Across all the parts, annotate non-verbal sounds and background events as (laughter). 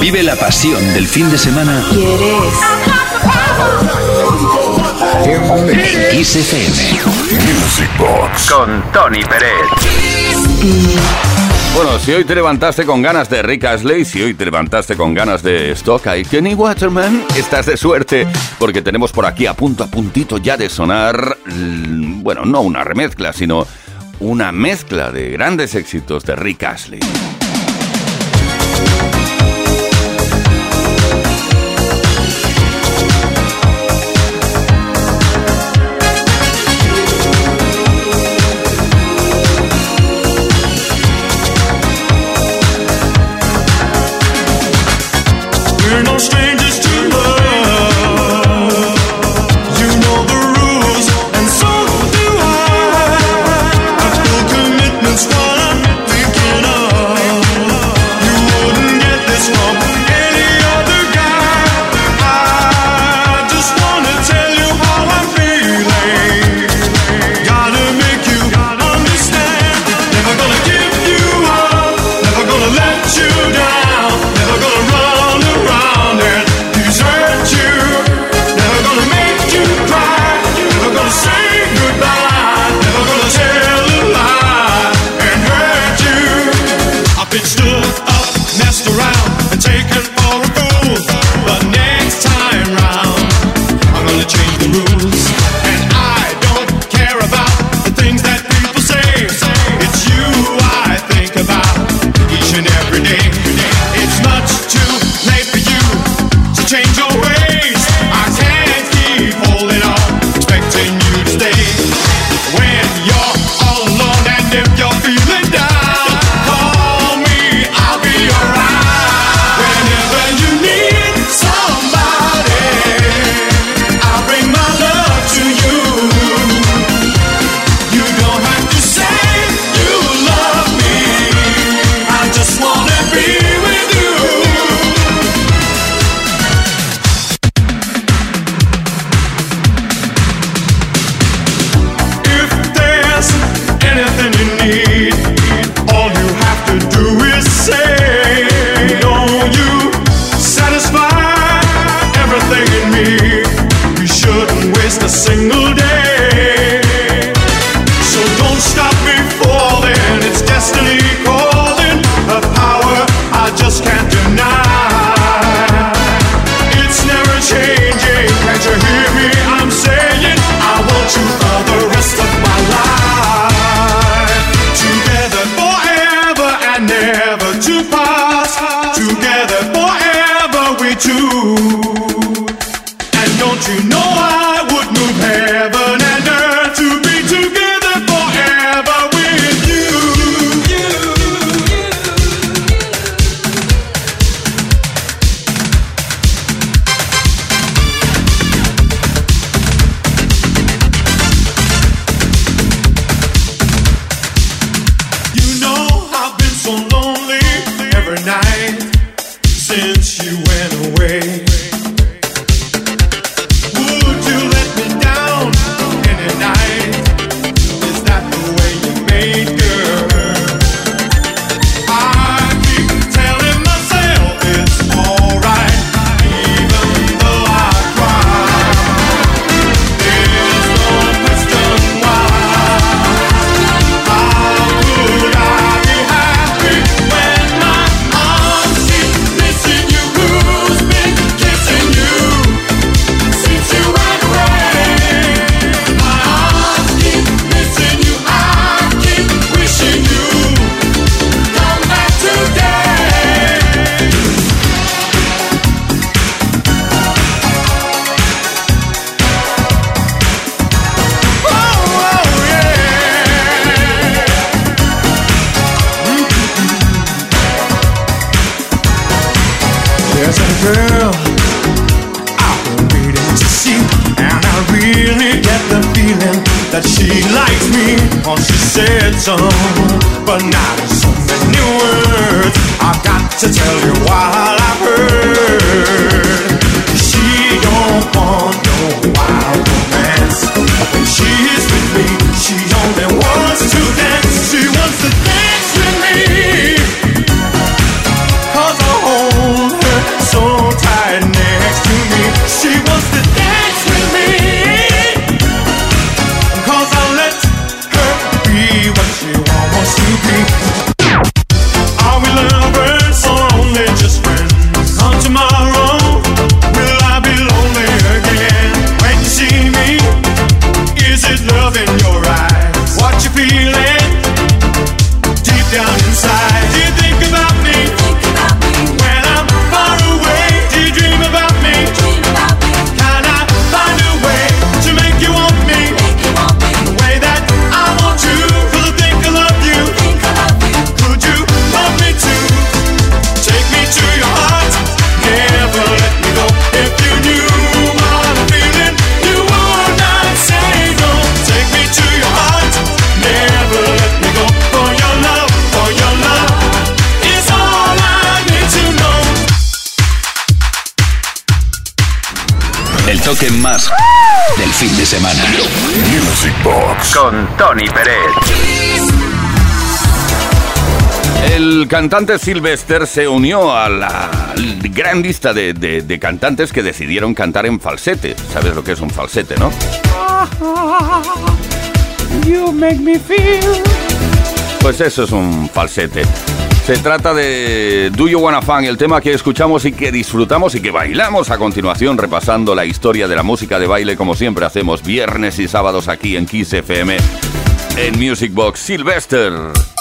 Vive la pasión del fin de semana. ¿Quieres? En XFM. Music Box. Con Tony Pérez. Bueno, si hoy te levantaste con ganas de Rick Astley, si hoy te levantaste con ganas de Stock y Kenny Waterman, estás de suerte, porque tenemos por aquí a punto a puntito ya de sonar, bueno, no una remezcla, sino una mezcla de grandes éxitos de Rick Astley. Toque más del fin de semana. Music Box. Con Tony Pérez. El cantante Sylvester se unió a la gran lista de, de- de cantantes que decidieron cantar en falsete. ¿Sabes lo que es un falsete, no? Pues eso es un falsete. Se trata de Do You Wanna Fun, el tema que escuchamos y que disfrutamos y que bailamos a continuación, repasando la historia de la música de baile como siempre hacemos viernes y sábados aquí en Kiss FM en Music Box Sylvester.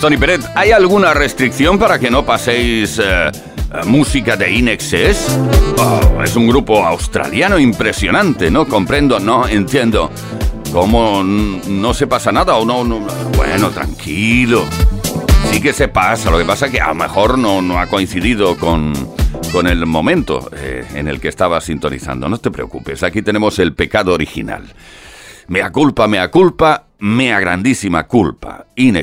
Tony Peret. ¿Hay alguna restricción para que no paséis eh, eh, música de Inexcess? Oh, es un grupo australiano impresionante, ¿no? Comprendo, no entiendo. ¿Cómo no se pasa nada o no, no? Bueno, tranquilo. Sí que se pasa, lo que pasa es que a lo mejor no, no ha coincidido con, con el momento eh, en el que estaba sintonizando. No te preocupes, aquí tenemos el pecado original. Mea culpa, mea culpa, mea grandísima culpa. In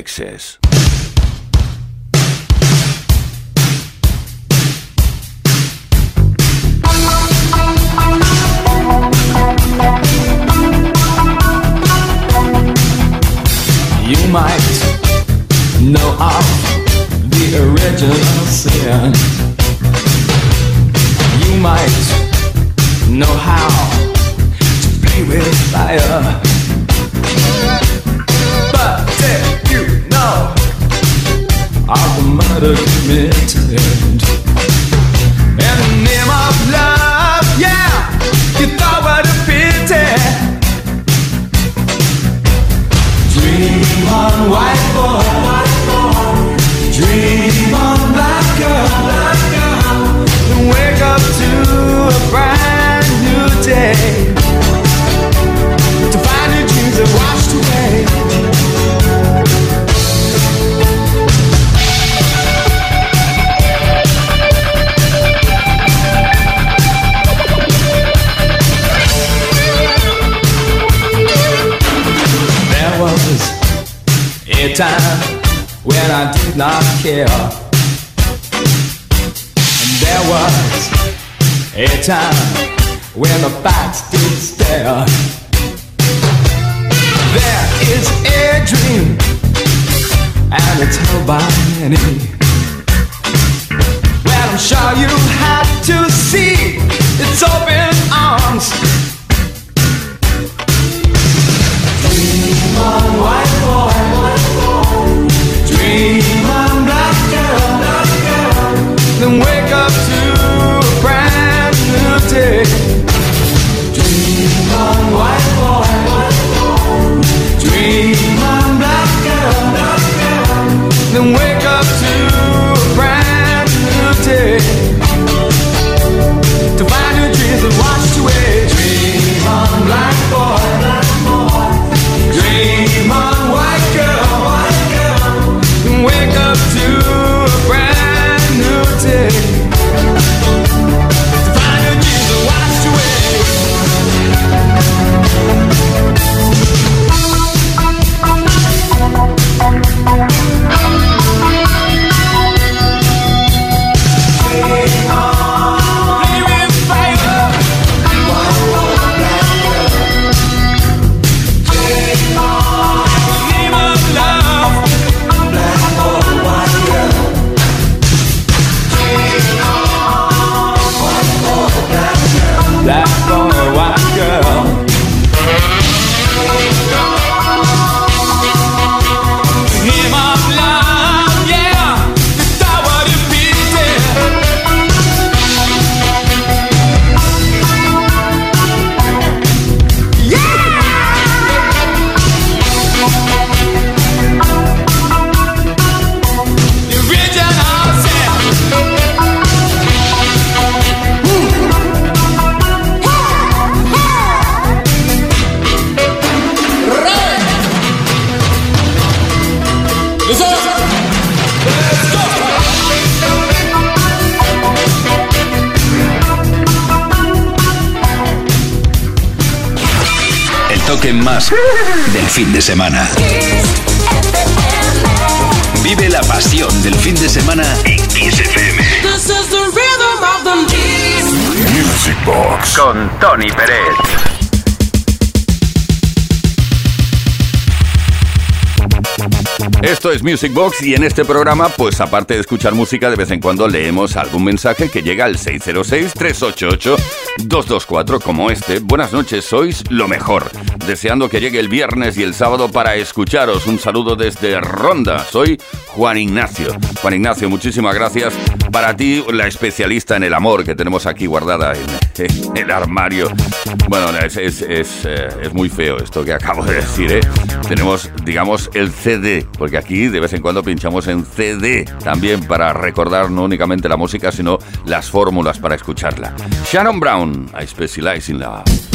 You might know of the original sin. You might know how to play with fire. But did you know of the murder committed? In the name of love, yeah, you thought what Dream on white boy, white boy. Dream on black girl, black girl. And wake up to a brand new day. To find your dreams have washed away. A time when I did not care. And there was a time when the facts did stare. There is a dream, and it's held by many. Del fin de semana. Vive la pasión del fin de semana en Kiss FM. This is the rhythm of the beat. Music Box. Con Tony Pérez. Esto es Music Box y en este programa, pues aparte de escuchar música, de vez en cuando leemos algún mensaje que llega al 606-388-224 como este. Buenas noches, sois lo mejor. Deseando que llegue el viernes y el sábado para escucharos. Un saludo desde Ronda. Soy Juan Ignacio. Juan Ignacio, muchísimas gracias. Para ti, la especialista en el amor que tenemos aquí guardada en, en el armario. Bueno, es, es, es, eh, es muy feo esto que acabo de decir, ¿eh? Tenemos, digamos, el CD, porque aquí de vez en cuando pinchamos en CD también para recordar no únicamente la música, sino las fórmulas para escucharla. Shannon Brown, I Specialize in Love.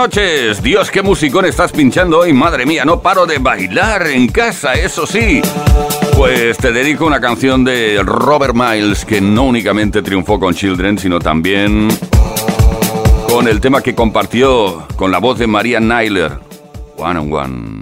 noches. Dios, qué musicón estás pinchando hoy. Madre mía, no paro de bailar en casa, eso sí. Pues te dedico una canción de Robert Miles que no únicamente triunfó con Children, sino también con el tema que compartió con la voz de María Nyler, One on One.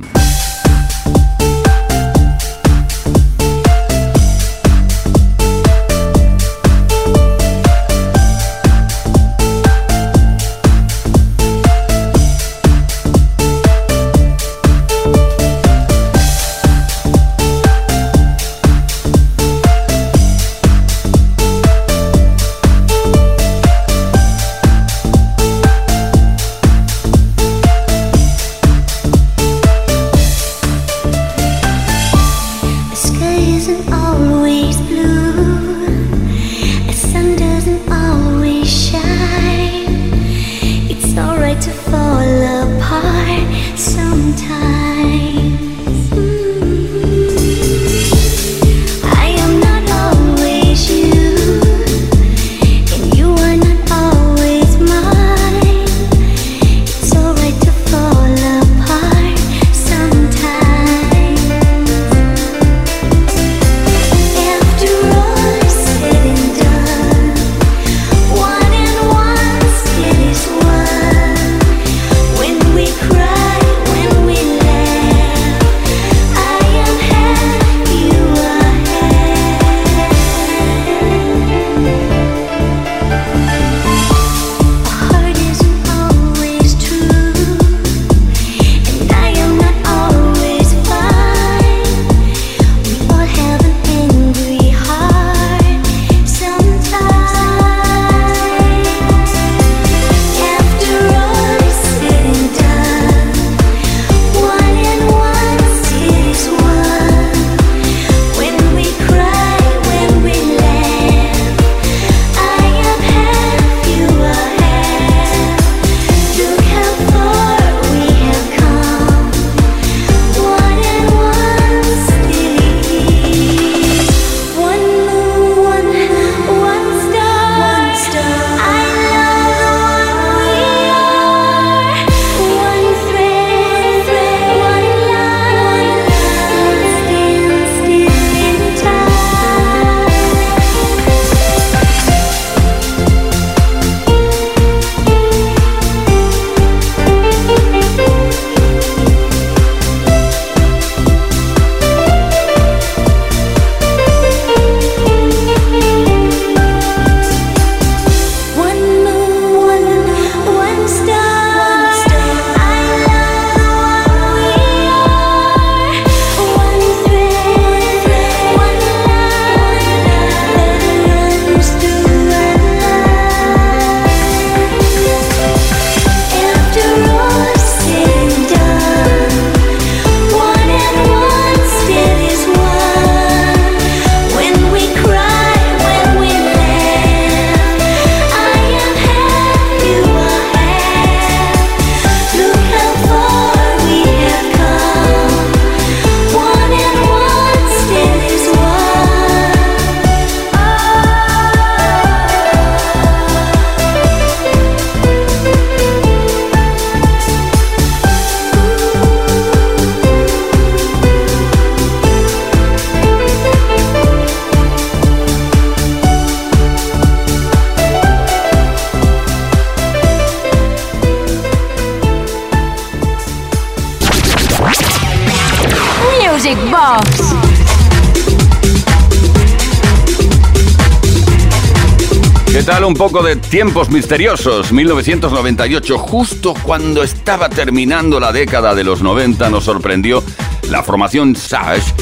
tal un poco de Tiempos Misteriosos, 1998? Justo cuando estaba terminando la década de los 90 nos sorprendió la formación Sash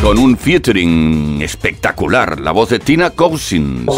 con un featuring espectacular, la voz de Tina Cousins.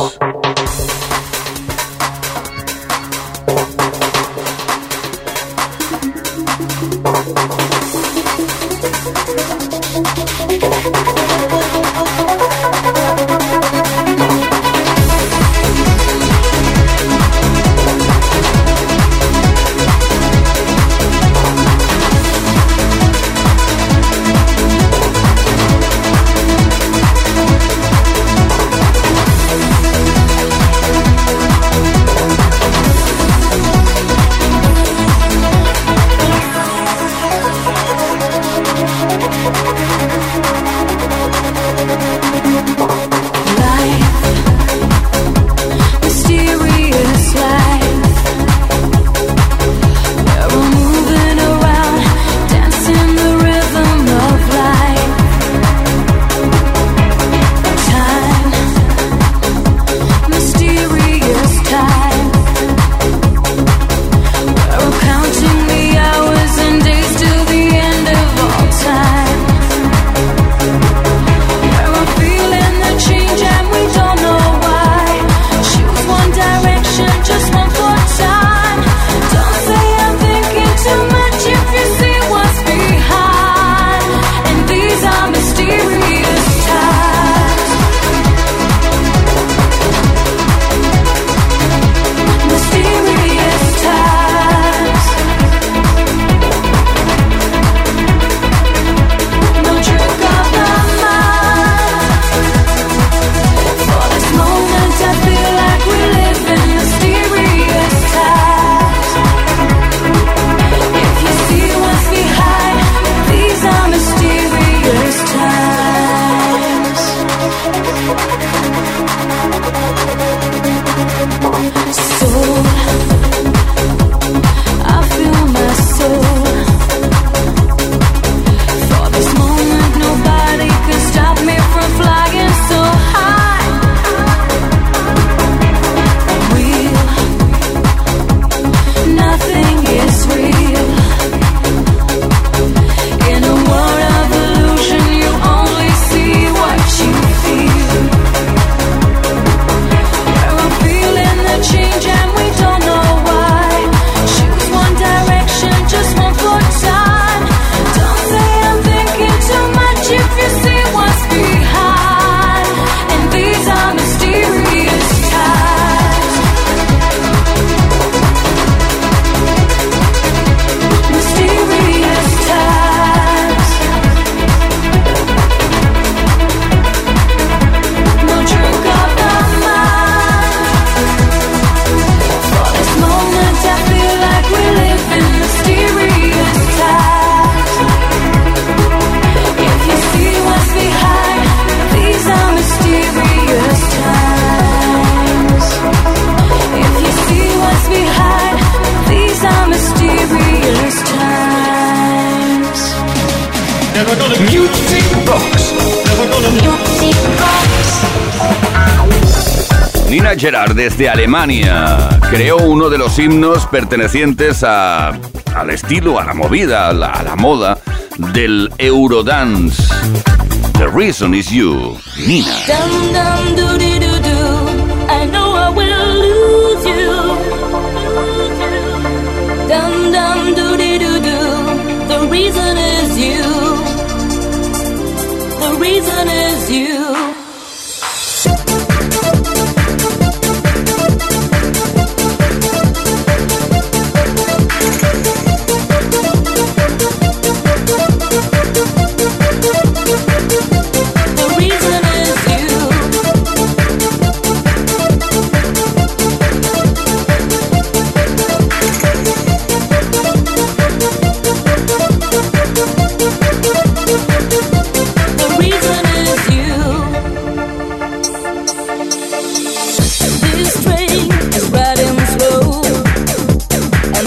Gerard desde Alemania creó uno de los himnos pertenecientes a, al estilo, a la movida, a la, moda del Eurodance. The reason is you, Nina. Dum, dum, doo, dee, doo, doo. I know I will lose you. Dum,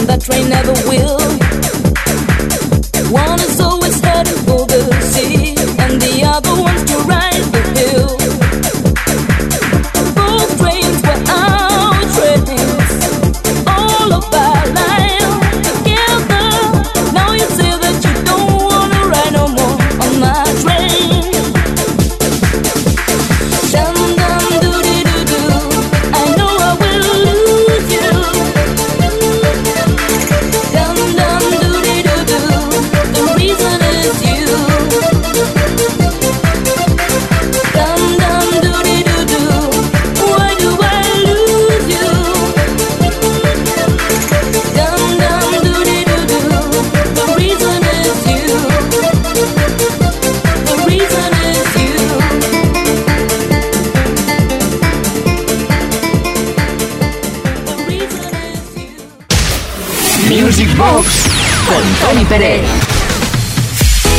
That train never will. Tony Pérez.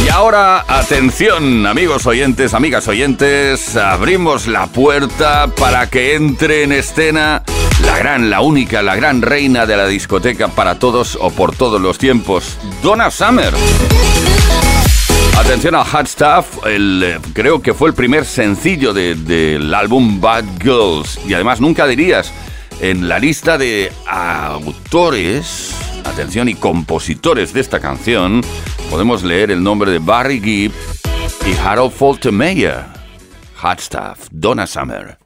Y ahora, atención, amigos oyentes, amigas oyentes, abrimos la puerta para que entre en escena la gran, la única, la gran reina de la discoteca para todos o por todos los tiempos, Donna Summer. Atención a Hot Stuff, el, eh, creo que fue el primer sencillo de- del álbum Bad Girls. Y además nunca dirías, en la lista de autores, atención, y compositores de esta canción, podemos leer el nombre de Barry Gibb y Harold Faltermeyer. Hot Stuff, Donna Summer.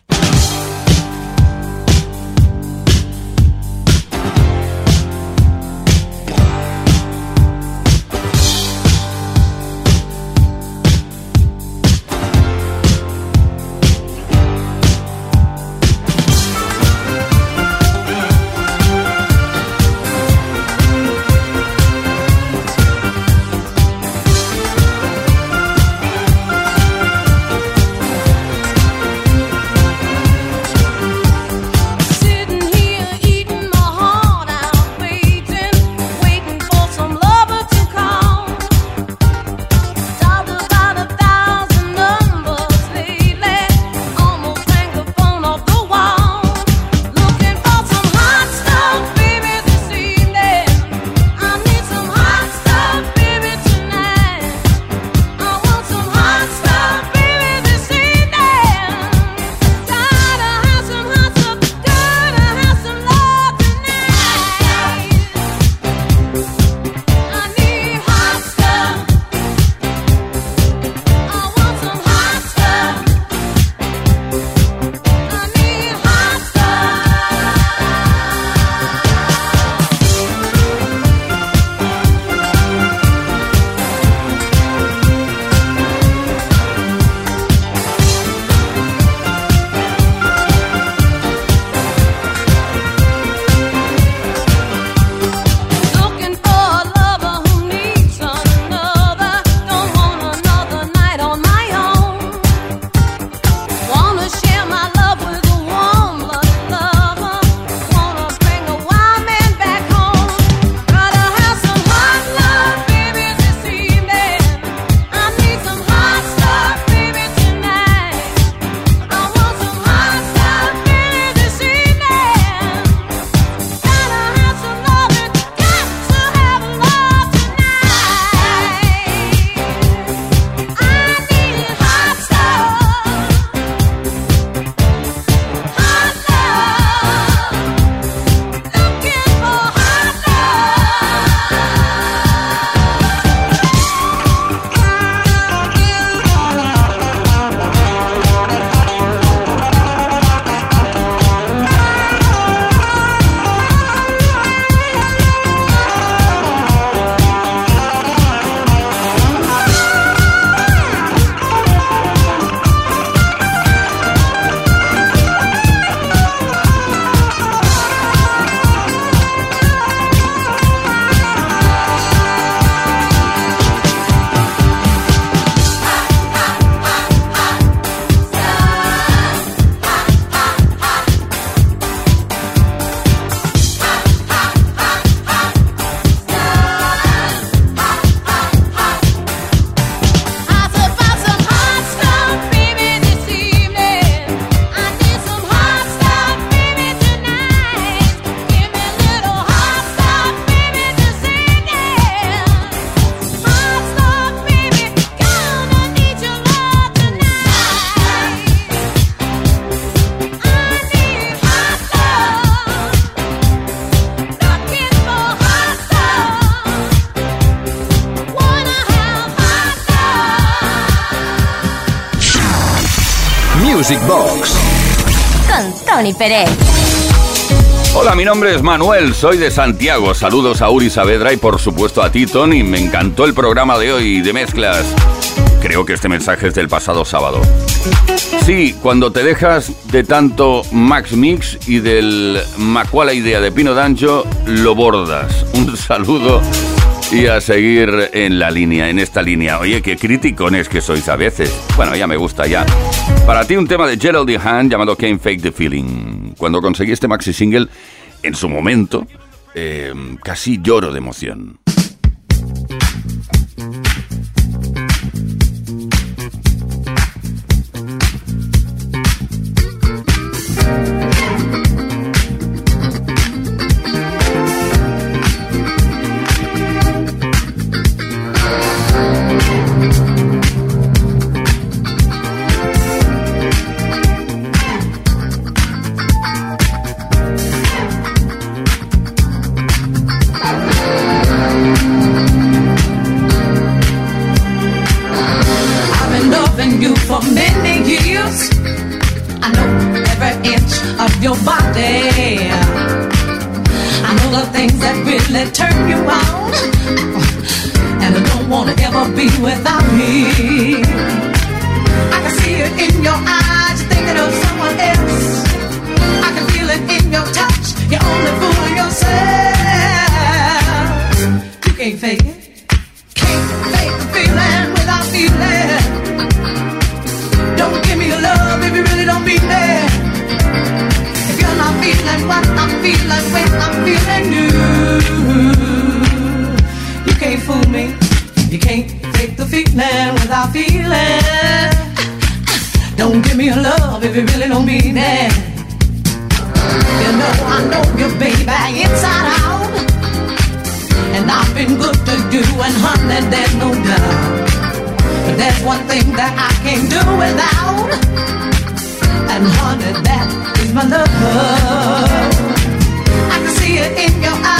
Music Box Con Tony Pérez. Hola, mi nombre es Manuel, soy de Santiago. Saludos a Uri Saavedra y por supuesto a ti, Tony. Me encantó el programa de hoy de mezclas. Creo que este mensaje es del pasado sábado. Sí, cuando te dejas de tanto Max Mix y del Macuala Idea de Pino Dancho, lo bordas. Un saludo y a seguir en la línea, en esta línea. Oye, qué criticones que sois a veces. Bueno, ya me gusta ya. Para ti un tema de Gerald Dehan llamado Can't Fake the Feeling. Cuando conseguí este maxi single, en su momento, eh, casi lloro de emoción. That turn you on. (laughs) And I don't wanna ever be without me. I can see it in your eyes, you're thinking of someone else. I can feel it in your touch, you're only fooling yourself. You can't fake it. Can't fake the feeling without feeling. Don't give me your love if you really don't mean it. If you're not feeling what I'm feeling when I'm feeling you, you can't fool me. You can't take the feeling without feeling. Don't give me your love if you really don't mean it. You know I know you, baby, inside out. And I've been good to you, and honey, there's no doubt. But there's one thing that I can't do without. And honey, that is my love. I can see it in your eyes,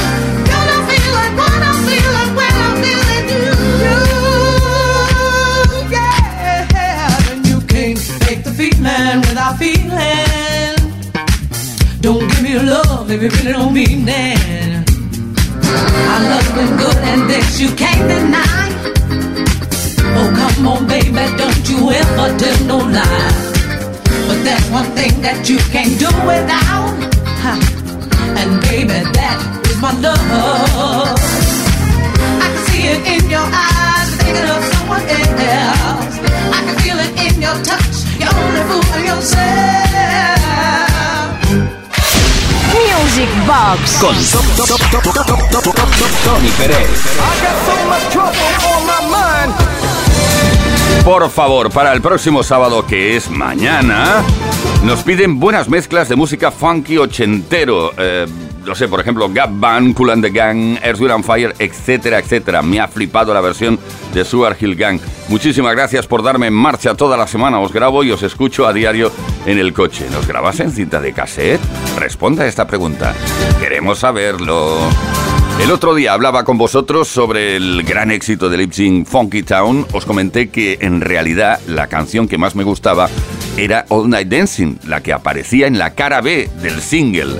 feeling. Don't give me love if you really don't mean it. I love you good and this you can't deny. Oh, come on, baby, don't you ever tell no lie. But there's one thing that you can't do without. And baby, that is my love. I can see it in your eyes, thinking of someone else. I can feel it in your touch, Music Box Con Tony Pérez. Por favor, para el próximo sábado, que es mañana, nos piden buenas mezclas de música funky ochentero. Eh, no sé, por ejemplo, Gap Band, Cool and the Gang, Earth, and Fire, etcétera, etcétera. Me ha flipado la versión de Sugar Hill Gang. Muchísimas gracias por darme en marcha toda la semana. Os grabo y os escucho a diario en el coche. ¿Nos grabas en cinta de cassette? Responda a esta pregunta. Queremos saberlo. El otro día hablaba con vosotros sobre el gran éxito de Lipsing Funky Town. Os comenté que en realidad la canción que más me gustaba era All Night Dancing, la que aparecía en la cara B del single.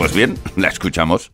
Pues bien, la escuchamos.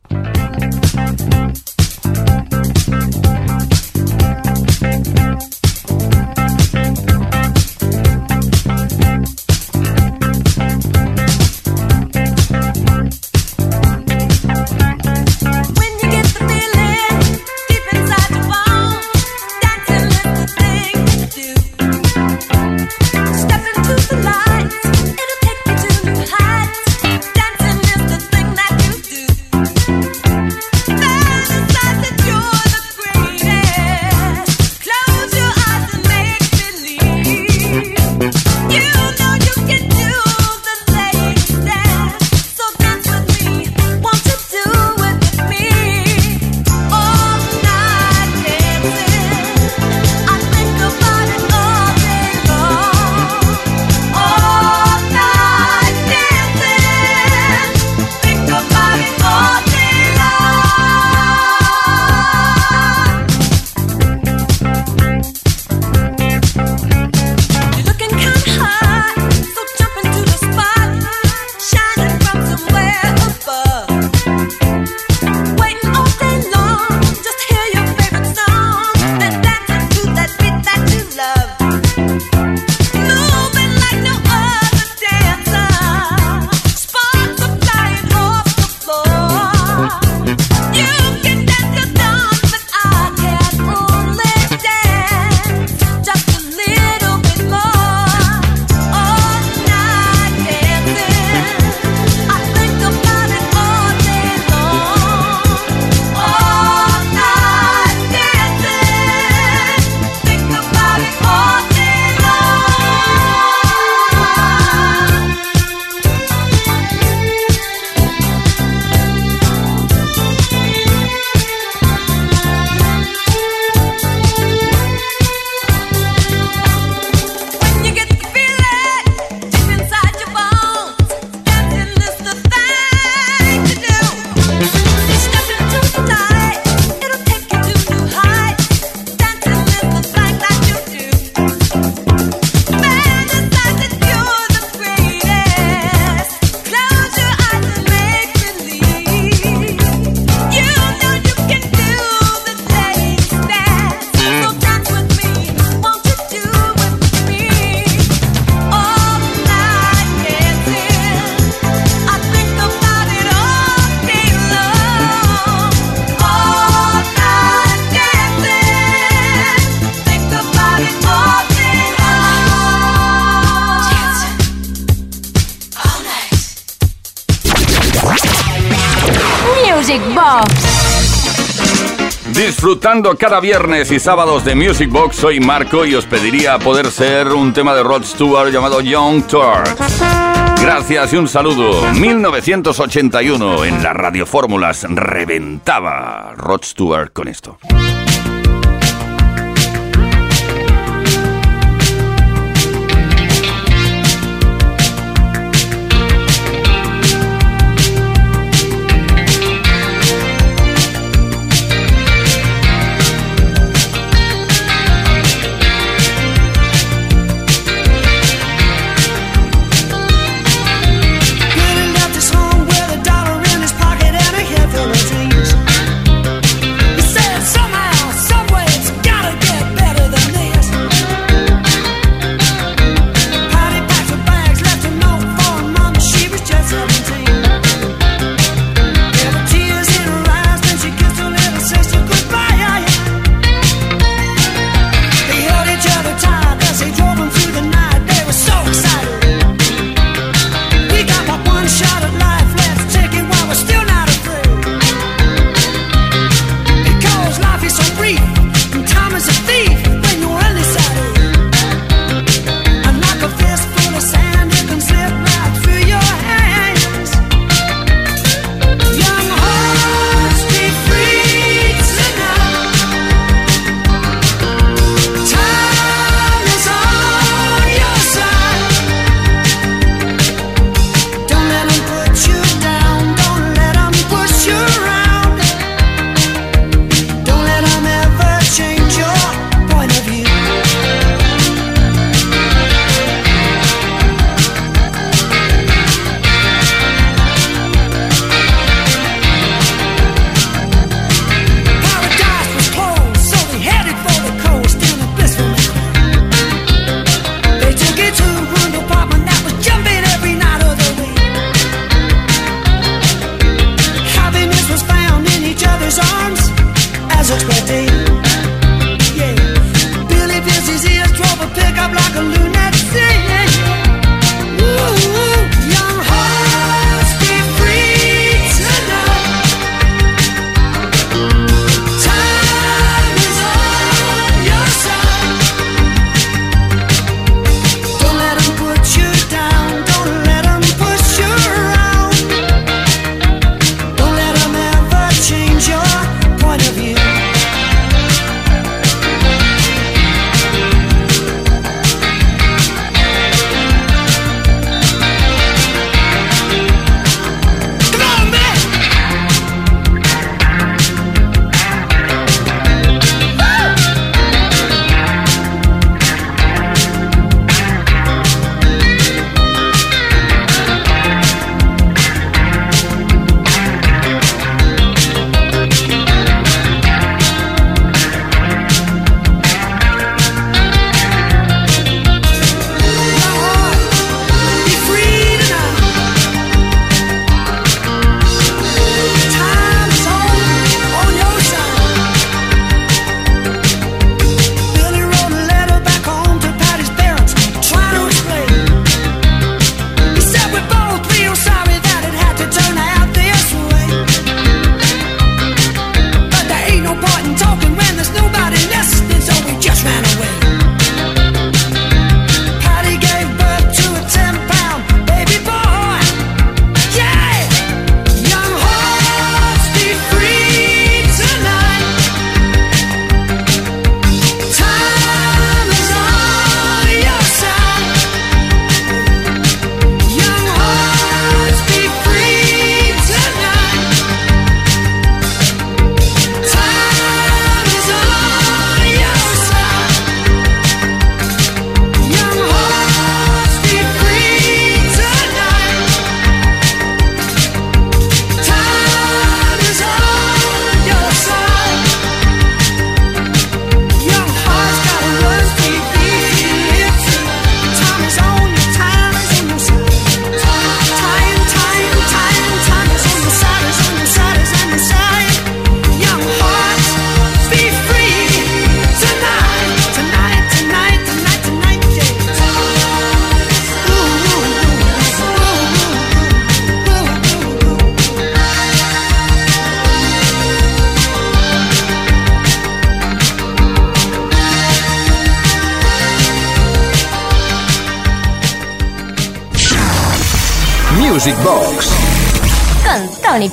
Cada viernes y sábados de Music Box, soy Marco y os pediría poder ser un tema de Rod Stewart llamado Young Turks. Gracias y un saludo. 1981 en las radiofórmulas reventaba Rod Stewart con esto.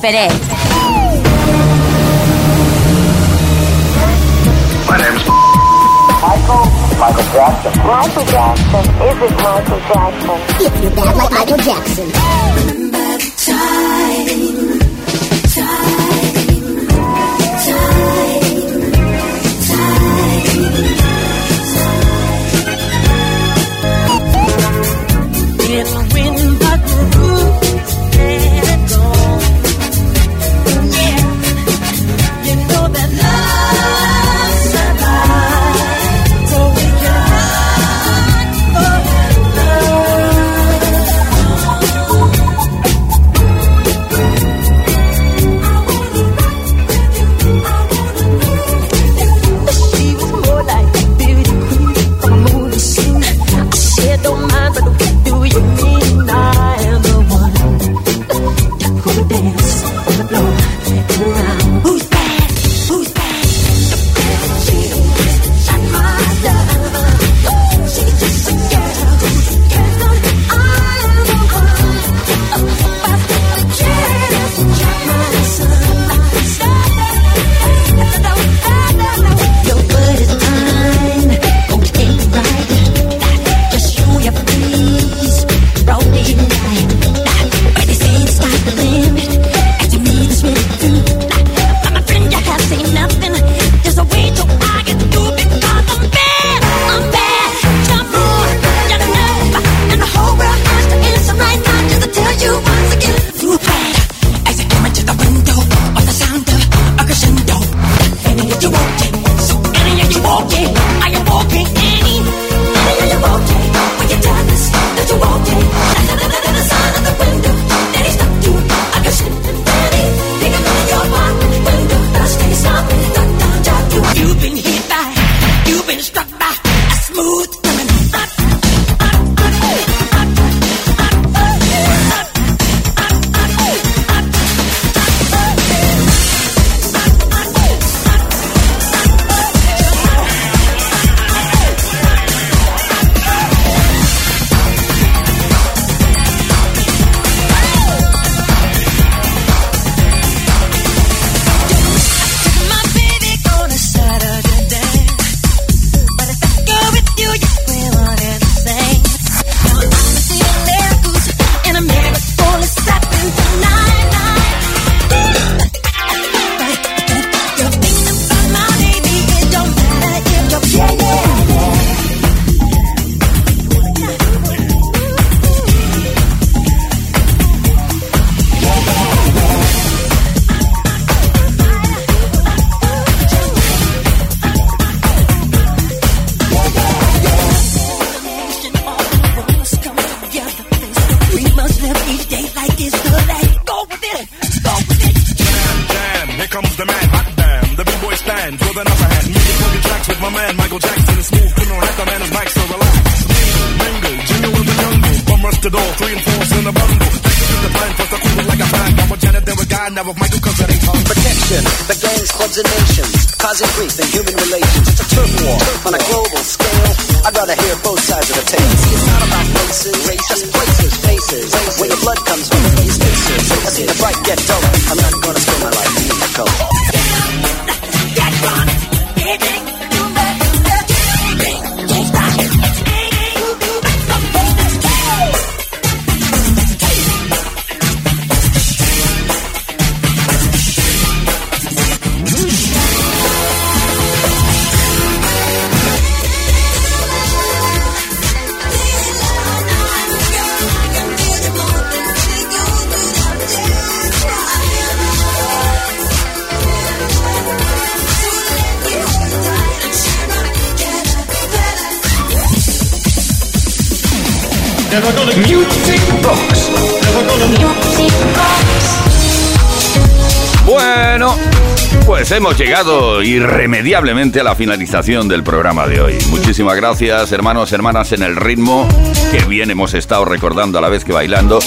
Con Pues hemos llegado irremediablemente a la finalización del programa de hoy. Muchísimas gracias, hermanos, hermanas, en el ritmo. que bien hemos estado recordando a la vez que bailando.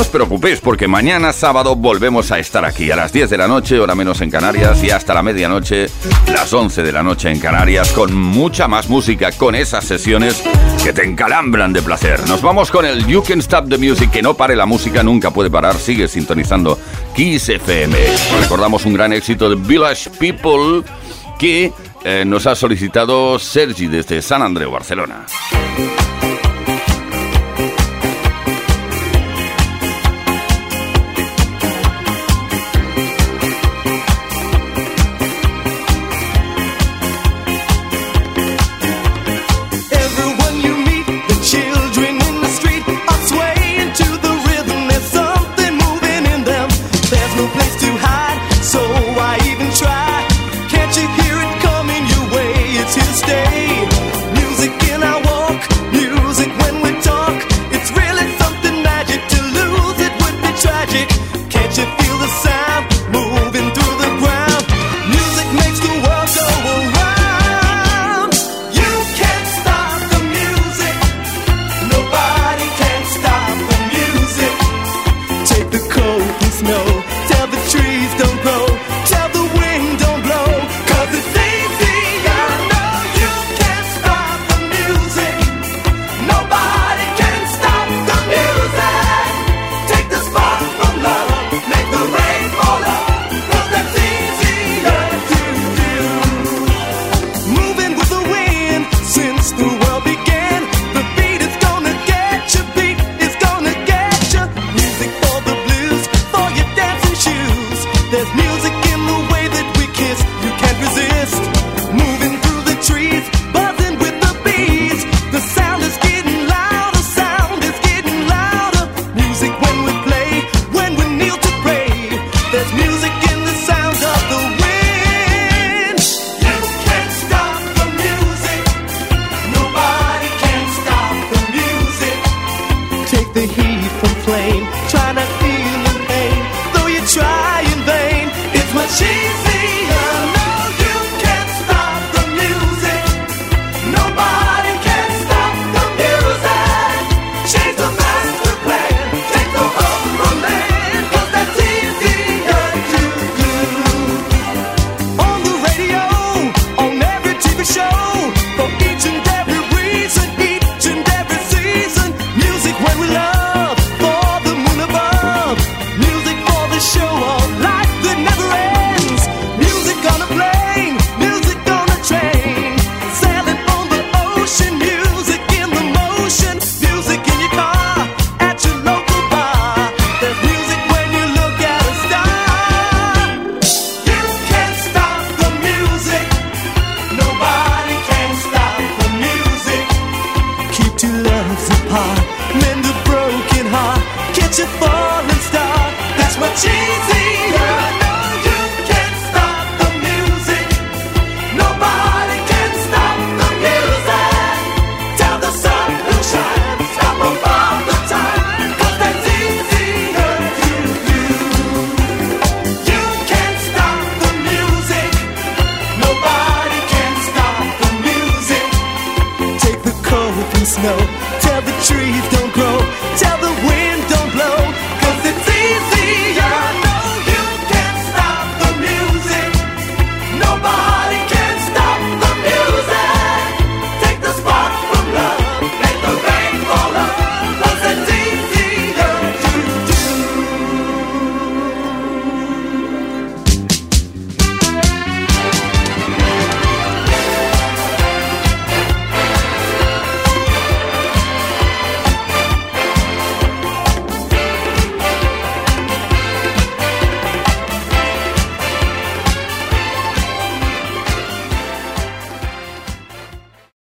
No os preocupéis porque mañana sábado volvemos a estar aquí a las 10 de la noche, hora menos en Canarias, y hasta la medianoche, las 11 de la noche en Canarias, con mucha más música, con esas sesiones que te encalambran de placer. Nos vamos con el You Can Stop the Music, que no pare la música, nunca puede parar, sigue sintonizando Kiss FM. Recordamos un gran éxito de Village People que eh, nos ha solicitado Sergi desde San Andreu, Barcelona.